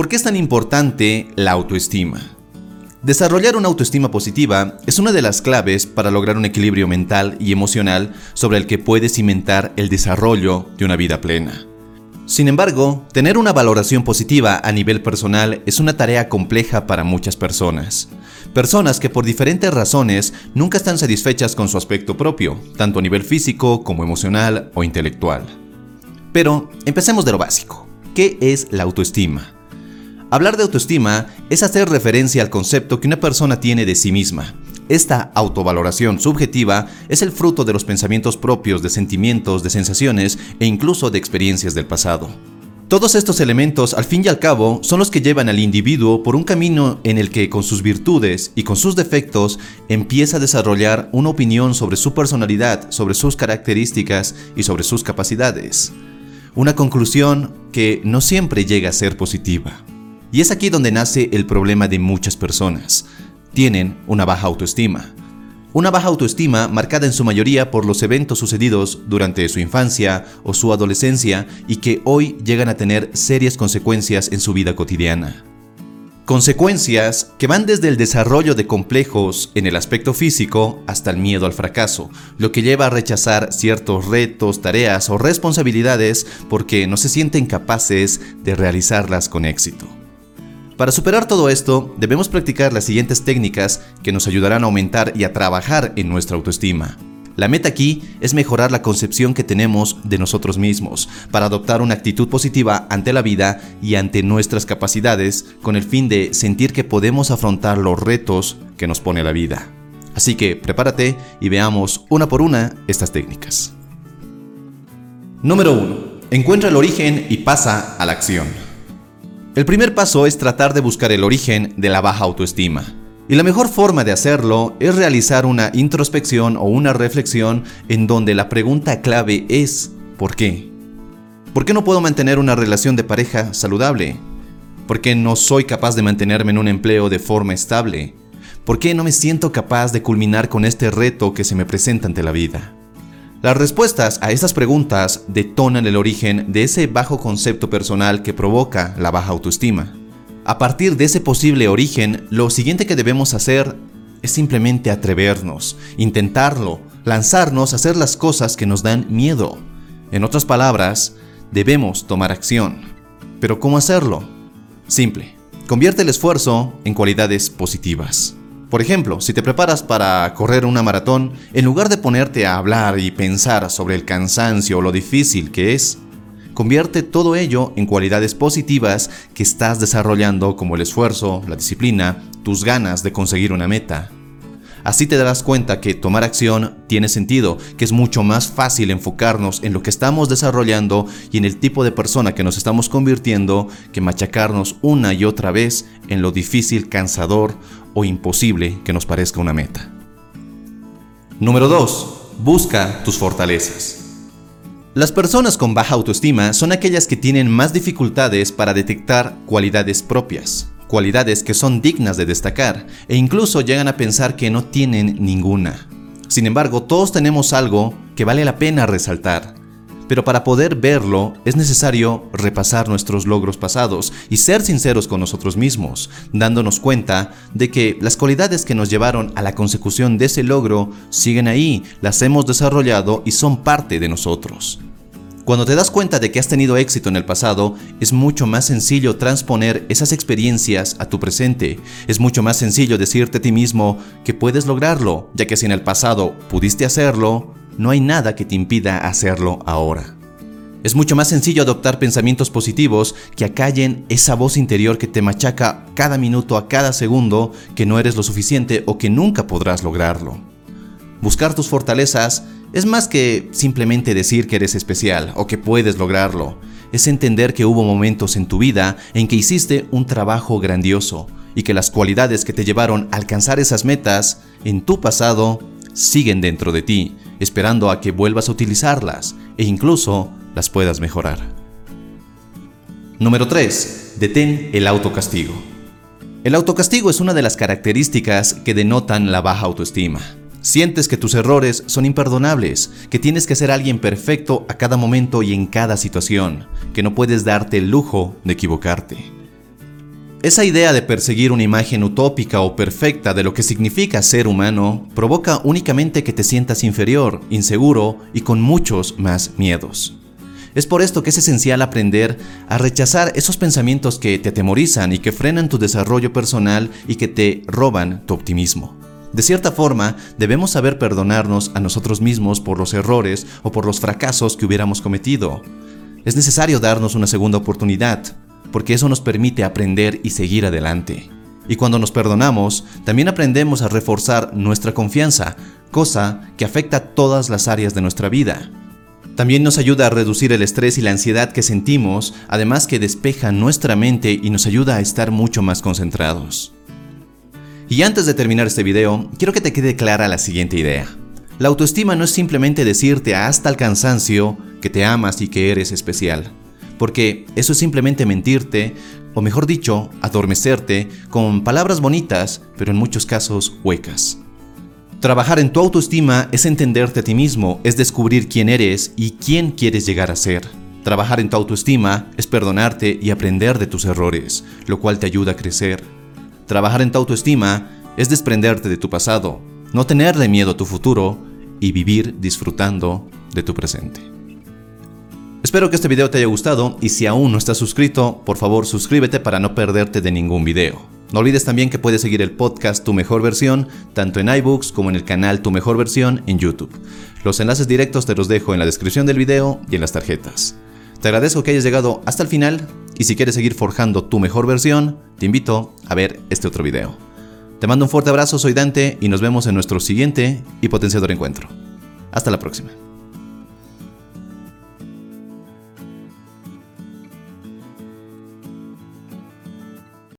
¿Por qué es tan importante la autoestima? Desarrollar una autoestima positiva es una de las claves para lograr un equilibrio mental y emocional sobre el que puedes cimentar el desarrollo de una vida plena. Sin embargo, tener una valoración positiva a nivel personal es una tarea compleja para muchas personas. Personas que por diferentes razones nunca están satisfechas con su aspecto propio, tanto a nivel físico como emocional o intelectual. Pero empecemos de lo básico. ¿Qué es la autoestima? Hablar de autoestima es hacer referencia al concepto que una persona tiene de sí misma, esta autovaloración subjetiva es el fruto de los pensamientos propios, de sentimientos, de sensaciones e incluso de experiencias del pasado. Todos estos elementos, al fin y al cabo, son los que llevan al individuo por un camino en el que con sus virtudes y con sus defectos empieza a desarrollar una opinión sobre su personalidad, sobre sus características y sobre sus capacidades. Una conclusión que no siempre llega a ser positiva. Y es aquí donde nace el problema de muchas personas tienen una baja autoestima. Una baja autoestima marcada en su mayoría por los eventos sucedidos durante su infancia o su adolescencia y que hoy llegan a tener serias consecuencias en su vida cotidiana. Consecuencias que van desde el desarrollo de complejos en el aspecto físico hasta el miedo al fracaso, lo que lleva a rechazar ciertos retos, tareas o responsabilidades porque no se sienten capaces de realizarlas con éxito. Para superar todo esto, debemos practicar las siguientes técnicas que nos ayudarán a aumentar y a trabajar en nuestra autoestima. La meta aquí es mejorar la concepción que tenemos de nosotros mismos para adoptar una actitud positiva ante la vida y ante nuestras capacidades con el fin de sentir que podemos afrontar los retos que nos pone la vida. Así que prepárate y veamos una por una estas técnicas. Número 1. Encuentra el origen y pasa a la acción. El primer paso es tratar de buscar el origen de la baja autoestima. Y la mejor forma de hacerlo es realizar una introspección o una reflexión en donde la pregunta clave es ¿por qué? ¿Por qué no puedo mantener una relación de pareja saludable? ¿Por qué no soy capaz de mantenerme en un empleo de forma estable? ¿Por qué no me siento capaz de culminar con este reto que se me presenta ante la vida? Las respuestas a estas preguntas detonan el origen de ese bajo concepto personal que provoca la baja autoestima. A partir de ese posible origen, lo siguiente que debemos hacer es simplemente atrevernos, intentarlo, lanzarnos a hacer las cosas que nos dan miedo. En otras palabras, debemos tomar acción. Pero ¿cómo hacerlo? Simple. Convierte el esfuerzo en cualidades positivas. Por ejemplo, si te preparas para correr una maratón, en lugar de ponerte a hablar y pensar sobre el cansancio o lo difícil que es, convierte todo ello en cualidades positivas que estás desarrollando como el esfuerzo, la disciplina, tus ganas de conseguir una meta. Así te darás cuenta que tomar acción tiene sentido, que es mucho más fácil enfocarnos en lo que estamos desarrollando y en el tipo de persona que nos estamos convirtiendo que machacarnos una y otra vez en lo difícil, cansador o imposible que nos parezca una meta. Número 2. Busca tus fortalezas. Las personas con baja autoestima son aquellas que tienen más dificultades para detectar cualidades propias, cualidades que son dignas de destacar e incluso llegan a pensar que no tienen ninguna. Sin embargo, todos tenemos algo que vale la pena resaltar, pero para poder verlo es necesario repasar nuestros logros pasados y ser sinceros con nosotros mismos, dándonos cuenta de que las cualidades que nos llevaron a la consecución de ese logro siguen ahí, las hemos desarrollado y son parte de nosotros. Cuando te das cuenta de que has tenido éxito en el pasado, es mucho más sencillo transponer esas experiencias a tu presente. Es mucho más sencillo decirte a ti mismo que puedes lograrlo, ya que si en el pasado pudiste hacerlo, no hay nada que te impida hacerlo ahora. Es mucho más sencillo adoptar pensamientos positivos que acallen esa voz interior que te machaca cada minuto a cada segundo que no eres lo suficiente o que nunca podrás lograrlo. Buscar tus fortalezas es más que simplemente decir que eres especial o que puedes lograrlo. Es entender que hubo momentos en tu vida en que hiciste un trabajo grandioso y que las cualidades que te llevaron a alcanzar esas metas en tu pasado siguen dentro de ti esperando a que vuelvas a utilizarlas e incluso las puedas mejorar. Número 3. Detén el autocastigo. El autocastigo es una de las características que denotan la baja autoestima. Sientes que tus errores son imperdonables, que tienes que ser alguien perfecto a cada momento y en cada situación, que no puedes darte el lujo de equivocarte. Esa idea de perseguir una imagen utópica o perfecta de lo que significa ser humano provoca únicamente que te sientas inferior, inseguro y con muchos más miedos. Es por esto que es esencial aprender a rechazar esos pensamientos que te atemorizan y que frenan tu desarrollo personal y que te roban tu optimismo. De cierta forma, debemos saber perdonarnos a nosotros mismos por los errores o por los fracasos que hubiéramos cometido. Es necesario darnos una segunda oportunidad, porque eso nos permite aprender y seguir adelante. Y cuando nos perdonamos, también aprendemos a reforzar nuestra confianza, cosa que afecta a todas las áreas de nuestra vida. También nos ayuda a reducir el estrés y la ansiedad que sentimos, además que despeja nuestra mente y nos ayuda a estar mucho más concentrados. Y antes de terminar este video, quiero que te quede clara la siguiente idea. La autoestima no es simplemente decirte hasta el cansancio que te amas y que eres especial, porque eso es simplemente mentirte, o mejor dicho, adormecerte con palabras bonitas, pero en muchos casos huecas. Trabajar en tu autoestima es entenderte a ti mismo, es descubrir quién eres y quién quieres llegar a ser. Trabajar en tu autoestima es perdonarte y aprender de tus errores, lo cual te ayuda a crecer. Trabajar en tu autoestima es desprenderte de tu pasado, no tenerle miedo a tu futuro y vivir disfrutando de tu presente. Espero que este video te haya gustado y si aún no estás suscrito, por favor suscríbete para no perderte de ningún video. No olvides también que puedes seguir el podcast Tu Mejor Versión, tanto en iBooks como en el canal Tu Mejor Versión en YouTube. Los enlaces directos te los dejo en la descripción del video y en las tarjetas. Te agradezco que hayas llegado hasta el final y si quieres seguir forjando tu mejor versión, te invito a ver este otro video. Te mando un fuerte abrazo, soy Dante y nos vemos en nuestro siguiente y potenciador encuentro. Hasta la próxima.